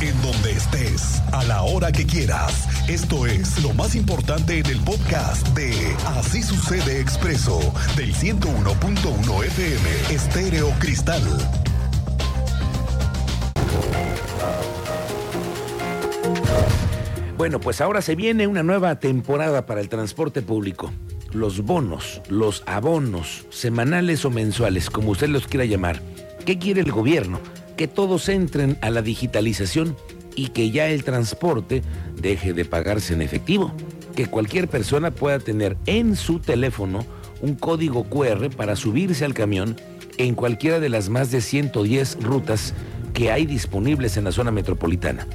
en donde estés, a la hora que quieras. Esto es lo más importante en el podcast de Así sucede expreso del 101.1 FM Estéreo Cristal. Bueno, pues ahora se viene una nueva temporada para el transporte público. Los bonos, los abonos, semanales o mensuales, como usted los quiera llamar. ¿Qué quiere el gobierno? Que todos entren a la digitalización y que ya el transporte deje de pagarse en efectivo. Que cualquier persona pueda tener en su teléfono un código QR para subirse al camión en cualquiera de las más de 110 rutas que hay disponibles en la zona metropolitana.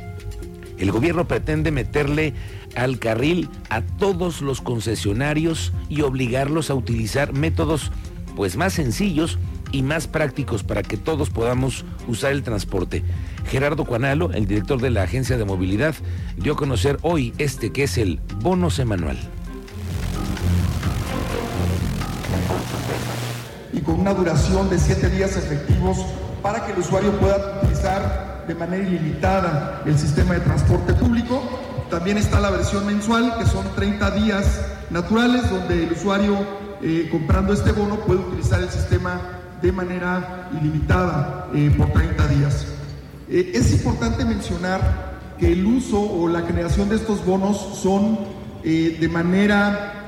El gobierno pretende meterle al carril a todos los concesionarios y obligarlos a utilizar métodos pues más sencillos y más prácticos para que todos podamos usar el transporte. Gerardo Cuanalo, el director de la Agencia de Movilidad, dio a conocer hoy este que es el bono semanal. Y con una duración de siete días efectivos para que el usuario pueda utilizar de manera ilimitada el sistema de transporte público. También está la versión mensual, que son 30 días naturales, donde el usuario eh, comprando este bono puede utilizar el sistema de manera ilimitada eh, por 30 días. Eh, es importante mencionar que el uso o la generación de estos bonos son de manera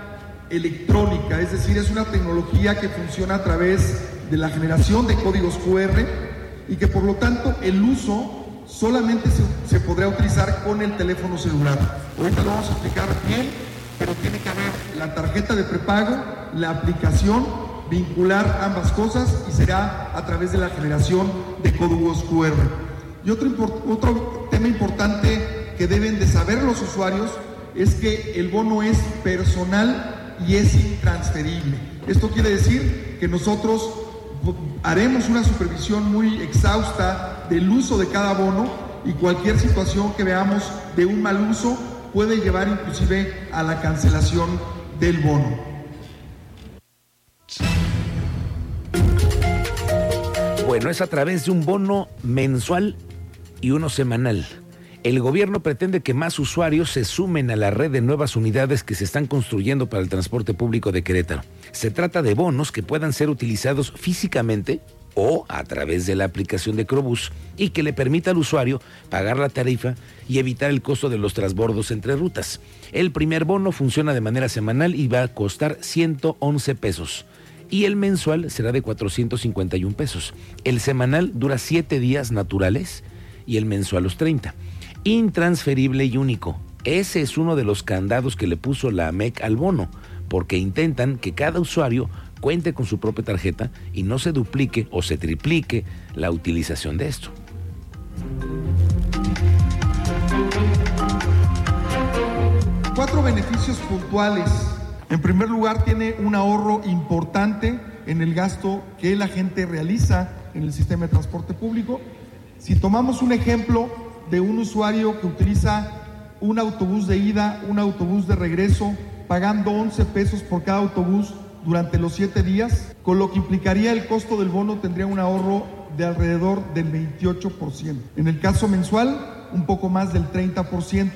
electrónica, es decir, es una tecnología que funciona a través de la generación de códigos QR y que por lo tanto el uso solamente se, podrá utilizar con el teléfono celular. Ahorita lo vamos a explicar bien, pero tiene que haber la tarjeta de prepago, la aplicación, vincular ambas cosas y será a través de la generación de códigos QR. Y otro, otro tema importante que deben de saber los usuarios es que el bono es personal y es intransferible. Esto quiere decir que nosotros haremos una supervisión muy exhausta del uso de cada bono y cualquier situación que veamos de un mal uso puede llevar inclusive a la cancelación del bono. Bueno, es a través de un bono mensual y uno semanal. El gobierno pretende que más usuarios se sumen a la red de nuevas unidades que se están construyendo para el transporte público de Querétaro. Se trata de bonos que puedan ser utilizados físicamente o a través de la aplicación de Crobús y que le permita al usuario pagar la tarifa y evitar el costo de los transbordos entre rutas. El primer bono funciona de manera semanal y va a costar 111 pesos y el mensual será de 451 pesos. El semanal dura 7 días naturales y el mensual los 30 intransferible y único. Ese es uno de los candados que le puso la AMEC al bono, porque intentan que cada usuario cuente con su propia tarjeta y no se duplique o se triplique la utilización de esto. Cuatro beneficios puntuales. En primer lugar, tiene un ahorro importante en el gasto que la gente realiza en el sistema de transporte público. Si tomamos un ejemplo, de un usuario que utiliza un autobús de ida, un autobús de regreso, pagando 11 pesos por cada autobús durante los 7 días, con lo que implicaría el costo del bono tendría un ahorro de alrededor del 28%. En el caso mensual, un poco más del 30%.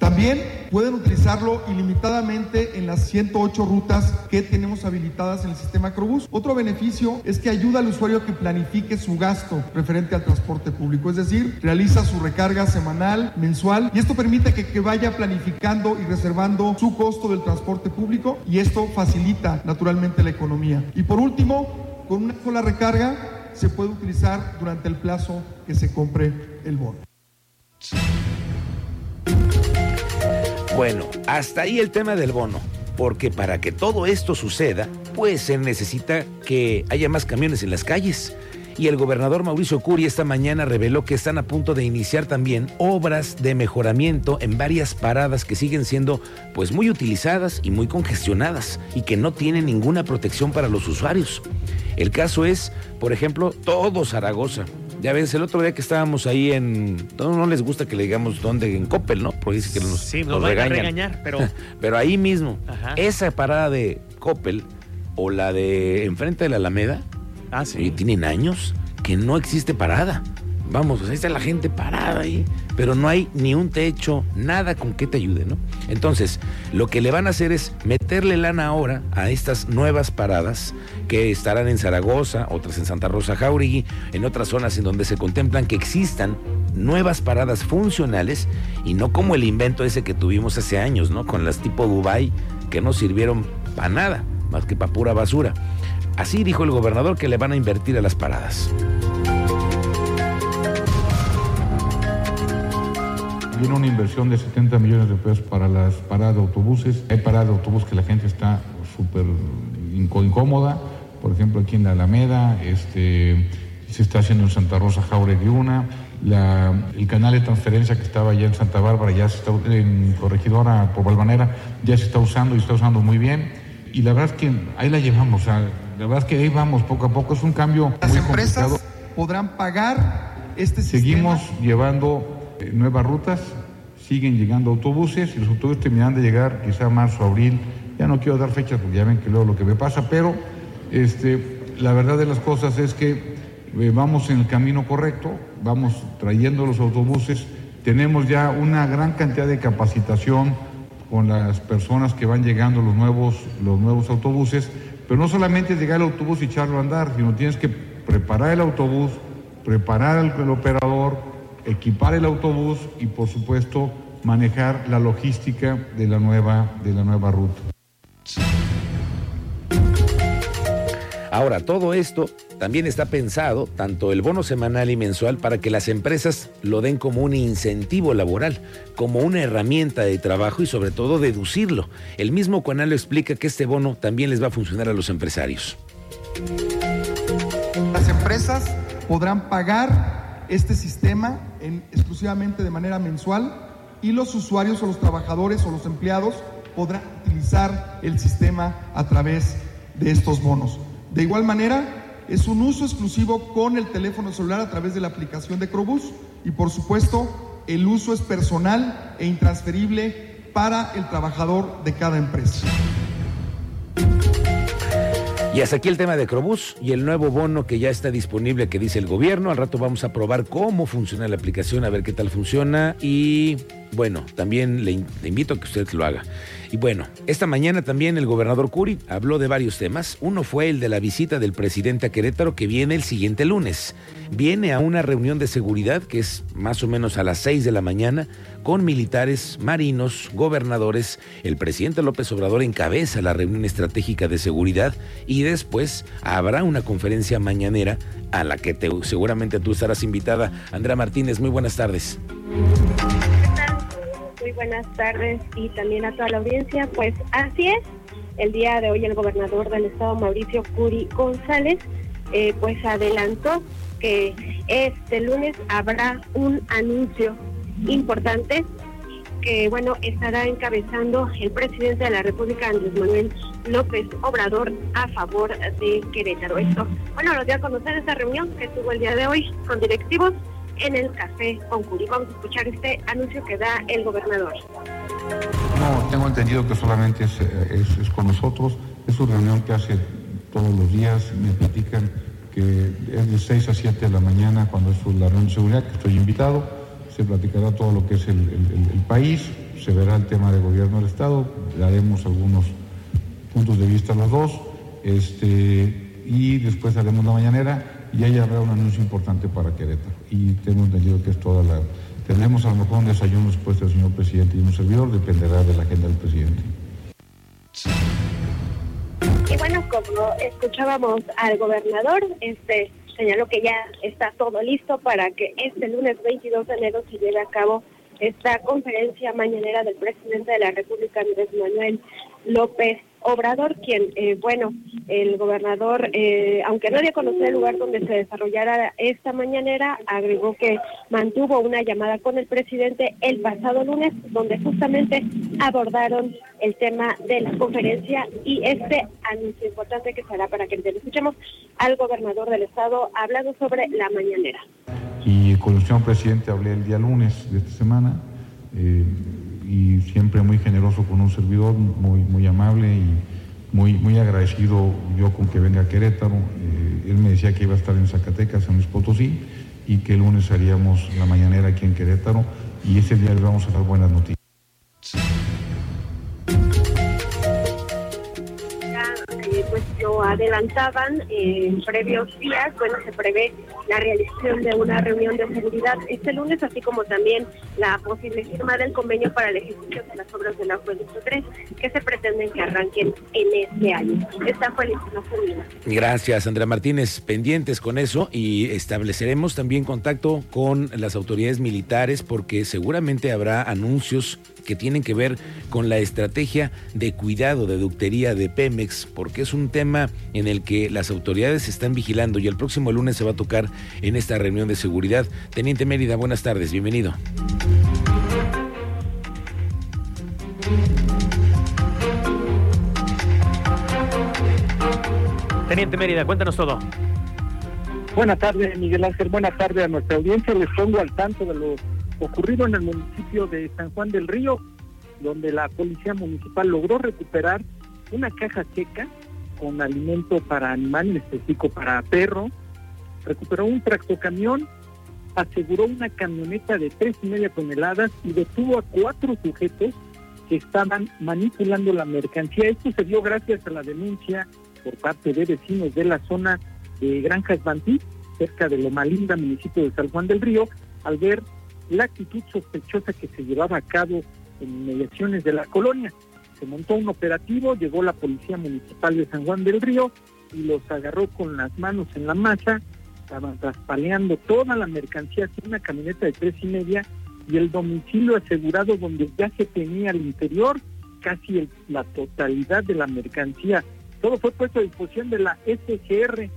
También pueden utilizarlo ilimitadamente en las 108 rutas que tenemos habilitadas en el sistema Crobús. Otro beneficio es que ayuda al usuario a que planifique su gasto referente al transporte público, es decir, realiza su recarga semanal, mensual, y esto permite que, que vaya planificando y reservando su costo del transporte público y esto facilita naturalmente la economía. Y por último, con una sola recarga se puede utilizar durante el plazo que se compre el bono. Bueno, hasta ahí el tema del bono, porque para que todo esto suceda, pues se necesita que haya más camiones en las calles. Y el gobernador Mauricio Curi esta mañana reveló que están a punto de iniciar también obras de mejoramiento en varias paradas que siguen siendo pues muy utilizadas y muy congestionadas y que no tienen ninguna protección para los usuarios. El caso es, por ejemplo, todo Zaragoza, ya ves, el otro día que estábamos ahí en. No, no les gusta que le digamos dónde, en Coppel, ¿no? Porque dice que nos, sí, nos, a regañar, pero. pero ahí mismo, esa parada de Coppel o la de enfrente de la Alameda, ah, sí. tienen años que no existe parada. Vamos, ahí está la gente parada ahí, pero no hay ni un techo, nada con que te ayude, ¿no? Entonces, lo que le van a hacer es meterle lana ahora a estas nuevas paradas que estarán en Zaragoza, otras en Santa Rosa Jauregui, en otras zonas en donde se contemplan que existan nuevas paradas funcionales y no como el invento ese que tuvimos hace años, ¿no? Con las tipo Dubai que no sirvieron para nada, más que para pura basura. Así dijo el gobernador que le van a invertir a las paradas. Viene una inversión de 70 millones de pesos para las paradas de autobuses. Hay paradas de autobús que la gente está súper incómoda. Por ejemplo, aquí en la Alameda, este, se está haciendo en Santa Rosa Jauregui una. La, el canal de transferencia que estaba allá en Santa Bárbara, ya se está, en Corregidora por Valvanera, ya se está usando y está usando muy bien. Y la verdad es que ahí la llevamos, o sea, la verdad es que ahí vamos poco a poco, es un cambio Las muy empresas complicado. podrán pagar este Seguimos sistema. llevando eh, nuevas rutas, siguen llegando autobuses y los autobuses terminan de llegar quizá marzo, abril. Ya no quiero dar fechas porque ya ven que luego lo que me pasa, pero este, la verdad de las cosas es que eh, vamos en el camino correcto, vamos trayendo los autobuses, tenemos ya una gran cantidad de capacitación con las personas que van llegando los nuevos, los nuevos autobuses, pero no solamente llegar al autobús y echarlo a andar, sino tienes que preparar el autobús, preparar el operador, equipar el autobús y por supuesto manejar la logística de la nueva, de la nueva ruta. Ahora, todo esto también está pensado, tanto el bono semanal y mensual, para que las empresas lo den como un incentivo laboral, como una herramienta de trabajo y sobre todo deducirlo. El mismo Cuanalo explica que este bono también les va a funcionar a los empresarios. Las empresas podrán pagar este sistema en- exclusivamente de manera mensual y los usuarios o los trabajadores o los empleados podrán utilizar el sistema a través de estos bonos. De igual manera, es un uso exclusivo con el teléfono celular a través de la aplicación de Crobús y por supuesto el uso es personal e intransferible para el trabajador de cada empresa. Y hasta aquí el tema de Crobús y el nuevo bono que ya está disponible que dice el gobierno. Al rato vamos a probar cómo funciona la aplicación, a ver qué tal funciona. Y bueno, también le, in- le invito a que usted lo haga. Y bueno, esta mañana también el gobernador Curi habló de varios temas. Uno fue el de la visita del presidente a Querétaro que viene el siguiente lunes. Viene a una reunión de seguridad que es más o menos a las 6 de la mañana con militares, marinos, gobernadores. El presidente López Obrador encabeza la reunión estratégica de seguridad y después habrá una conferencia mañanera a la que te- seguramente tú estarás invitada. Andrea Martínez, muy buenas tardes. Muy buenas tardes y también a toda la audiencia. Pues así es, el día de hoy el gobernador del estado, Mauricio Curi González, eh, pues adelantó que este lunes habrá un anuncio importante que, bueno, estará encabezando el presidente de la República, Andrés Manuel López Obrador, a favor de Querétaro. Esto, bueno, lo dio a conocer esta reunión que tuvo el día de hoy con directivos en el Café con Curi. Vamos a escuchar este anuncio que da el gobernador. No, tengo entendido que solamente es, eh, es- es con nosotros. Es una reunión que hace todos los días. Me platican que es de 6 a 7 de la mañana cuando es la reunión de seguridad, que estoy invitado. Platicará todo lo que es el, el- país, se verá el tema de gobierno del Estado, daremos algunos puntos de vista los dos, este, y después haremos la mañanera y ahí habrá un anuncio importante para Querétaro. Y tengo entendido que es toda la... Tendremos a lo mejor un desayuno después del señor presidente y un servidor, dependerá de la agenda del presidente. Y bueno, como escuchábamos al gobernador, este señaló que ya está todo listo para que este lunes 22 de enero se lleve a cabo esta conferencia mañanera del presidente de la República, Andrés Manuel López Obrador, quien, eh, bueno, el gobernador, eh, aunque no dio a conocer el lugar donde se desarrollara esta mañanera, agregó que mantuvo una llamada con el presidente el pasado lunes, donde justamente abordaron el tema de la conferencia y este anuncio importante que será para que le escuchemos al gobernador del estado hablando sobre la mañanera. Y con el señor presidente hablé el día lunes de esta semana eh, y siempre muy generoso con un servidor, muy, muy amable y muy, muy agradecido yo con que venga a Querétaro. Eh, él me decía que iba a estar en Zacatecas, en Luis Potosí, y que el lunes haríamos la mañanera aquí en Querétaro y ese día les vamos a dar buenas noticias. Pues lo adelantaban en previos días, bueno, se prevé la realización de una reunión de seguridad este lunes, así como también la posible firma del convenio para la ejecución de las obras del acueducto 3, que se pretenden que arranquen en este año. Esta fue la información. Gracias, Andrea Martínez. Pendientes con eso y estableceremos también contacto con las autoridades militares porque seguramente habrá anuncios que tienen que ver con la estrategia de cuidado de ductería de Pemex, porque es un tema en el que las autoridades están vigilando y el próximo lunes se va a tocar en esta reunión de seguridad. Teniente Mérida, buenas tardes, bienvenido. Teniente Mérida, cuéntanos todo. Buenas tardes, Miguel Ángel. Buenas tardes a nuestra audiencia. Les pongo al tanto de lo ocurrido en el municipio de San Juan del Río, donde la policía municipal logró recuperar una caja seca con alimento para animales, específico para perro, recuperó un tractocamión, aseguró una camioneta de tres y media toneladas y detuvo a cuatro sujetos que estaban manipulando la mercancía. Esto se dio gracias a la denuncia por parte de vecinos de la zona de Granjas Bantí, cerca de Loma Linda, municipio de San Juan del Río, al ver la actitud sospechosa que se llevaba a cabo en inmediaciones de la colonia. Se montó un operativo, llegó la Policía Municipal de San Juan del Río y los agarró con las manos en la masa, estaban traspaleando toda la mercancía en una camioneta de tres y media y el domicilio asegurado donde ya se tenía al interior casi la totalidad de la mercancía. Todo fue puesto a disposición de la SGR,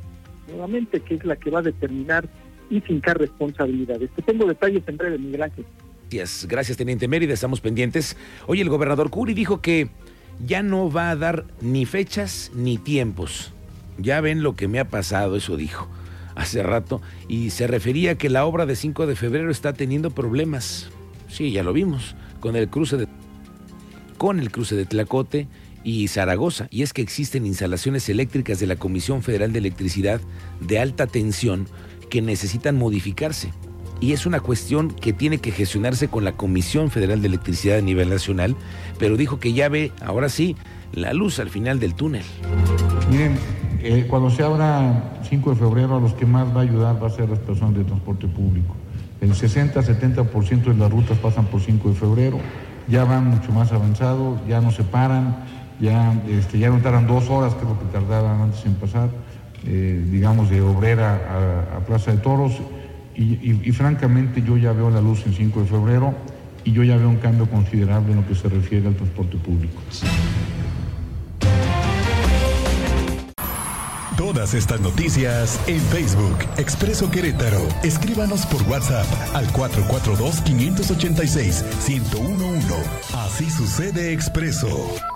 nuevamente, que es la que va a determinar y fincar responsabilidades. Te tengo detalles en breve, Miguel Ángel. Gracias, Teniente Mérida, estamos pendientes. Oye, el gobernador Curi dijo que ya no va a dar ni fechas ni tiempos. Ya ven lo que me ha pasado, eso dijo hace rato, y se refería a que la obra de 5 de febrero está teniendo problemas. Sí, ya lo vimos, con el cruce de con el cruce de Tlacote y Zaragoza, y es que existen instalaciones eléctricas de la Comisión Federal de Electricidad de alta tensión que necesitan modificarse. Y es una cuestión que tiene que gestionarse con la Comisión Federal de Electricidad a nivel nacional, pero dijo que ya ve, ahora sí, la luz al final del túnel. Miren, eh, cuando se abra 5 de febrero, a los que más va a ayudar va a ser las personas de transporte público. El 60-70% de las rutas pasan por 5 de febrero, ya van mucho más avanzados, ya no se paran, ya, este, ya no tardan dos horas, que lo que tardaban antes en pasar, eh, digamos, de Obrera a, Plaza de Toros. Y, francamente yo ya veo la luz en 5 de febrero y yo ya veo un cambio considerable en lo que se refiere al transporte público. Todas estas noticias en Facebook, Expreso Querétaro. Escríbanos por WhatsApp al 442-586-1011. Así sucede Expreso.